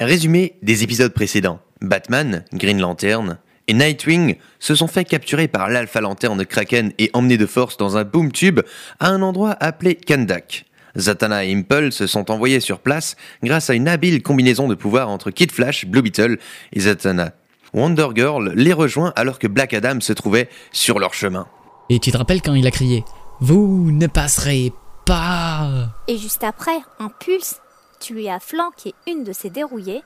Résumé des épisodes précédents. Batman, Green Lantern et Nightwing se sont fait capturer par l'Alpha Lanterne Kraken et emmenés de force dans un boom tube à un endroit appelé Kandak. Zatanna et Impulse se sont envoyés sur place grâce à une habile combinaison de pouvoirs entre Kid Flash, Blue Beetle et Zatanna. Wonder Girl les rejoint alors que Black Adam se trouvait sur leur chemin. Et tu te rappelles quand il a crié Vous ne passerez pas Et juste après, Impulse, tu lui as flanqué une de ses dérouillées.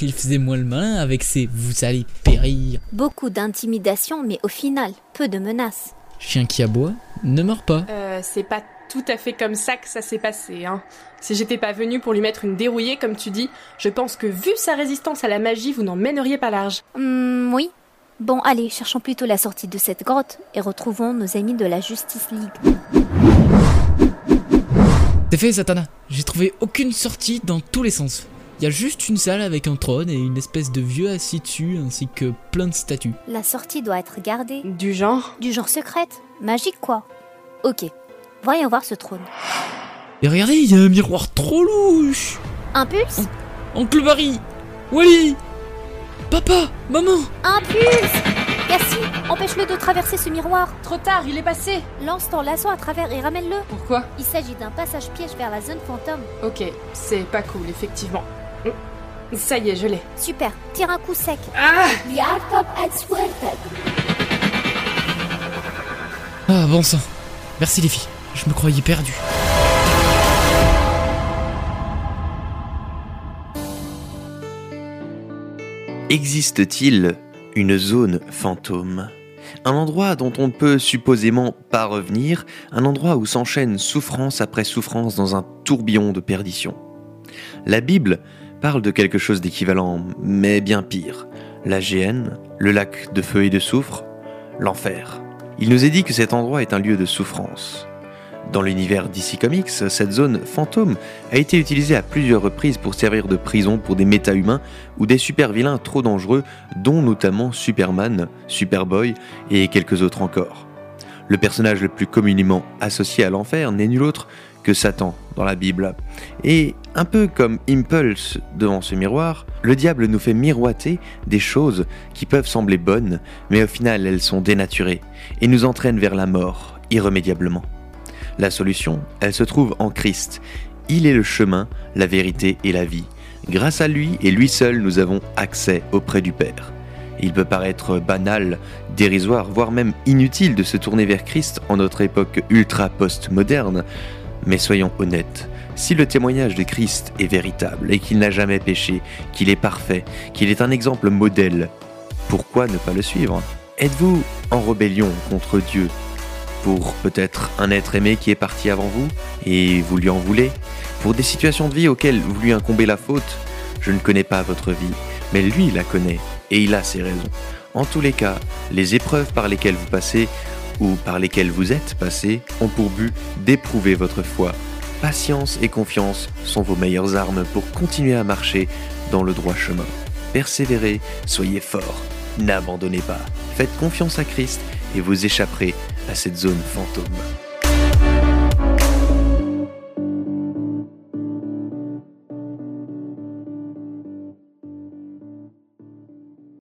Il faisait moins le malin avec ses Vous allez périr. Beaucoup d'intimidation, mais au final, peu de menaces. Chien qui aboie ne meurt pas. Euh, c'est pas tout à fait comme ça que ça s'est passé. Hein. Si j'étais pas venu pour lui mettre une dérouillée, comme tu dis, je pense que vu sa résistance à la magie, vous n'en mèneriez pas large. Hum, oui. Bon, allez, cherchons plutôt la sortie de cette grotte et retrouvons nos amis de la Justice League. C'est fait, Satana. J'ai trouvé aucune sortie dans tous les sens. Il y a juste une salle avec un trône et une espèce de vieux assis dessus, ainsi que plein de statues. La sortie doit être gardée. Du genre? Du genre secrète Magique, quoi Ok. Voyons voir ce trône. Et regardez, il y a un miroir trop louche Impulse Oncle Barry Wally Papa Maman Impulse Cassie, empêche-le de traverser ce miroir. Trop tard, il est passé Lance ton lasso à travers et ramène-le. Pourquoi? Il s'agit d'un passage piège vers la zone fantôme. Ok, c'est pas cool, effectivement. Ça y est, je l'ai. Super, tire un coup sec. Ah Ah, bon sang. Merci les filles. Je me croyais perdu. Existe-t-il une zone fantôme Un endroit dont on ne peut supposément pas revenir, un endroit où s'enchaîne souffrance après souffrance dans un tourbillon de perdition. La Bible parle de quelque chose d'équivalent, mais bien pire. La géhenne, le lac de feu et de soufre, l'enfer. Il nous est dit que cet endroit est un lieu de souffrance. Dans l'univers DC Comics, cette zone fantôme a été utilisée à plusieurs reprises pour servir de prison pour des méta-humains ou des super-vilains trop dangereux, dont notamment Superman, Superboy et quelques autres encore. Le personnage le plus communément associé à l'enfer n'est nul autre que Satan dans la Bible. Et un peu comme Impulse devant ce miroir, le diable nous fait miroiter des choses qui peuvent sembler bonnes, mais au final elles sont dénaturées et nous entraînent vers la mort irrémédiablement. La solution, elle se trouve en Christ. Il est le chemin, la vérité et la vie. Grâce à lui et lui seul, nous avons accès auprès du Père. Il peut paraître banal, dérisoire, voire même inutile de se tourner vers Christ en notre époque ultra post-moderne, mais soyons honnêtes, si le témoignage de Christ est véritable et qu'il n'a jamais péché, qu'il est parfait, qu'il est un exemple modèle, pourquoi ne pas le suivre? Êtes-vous en rébellion contre Dieu? Pour peut-être un être aimé qui est parti avant vous et vous lui en voulez Pour des situations de vie auxquelles vous lui incombez la faute Je ne connais pas votre vie, mais lui la connaît et il a ses raisons. En tous les cas, les épreuves par lesquelles vous passez ou par lesquelles vous êtes passé ont pour but d'éprouver votre foi. Patience et confiance sont vos meilleures armes pour continuer à marcher dans le droit chemin. Persévérez, soyez forts, n'abandonnez pas, faites confiance à Christ et vous échapperez à cette zone fantôme.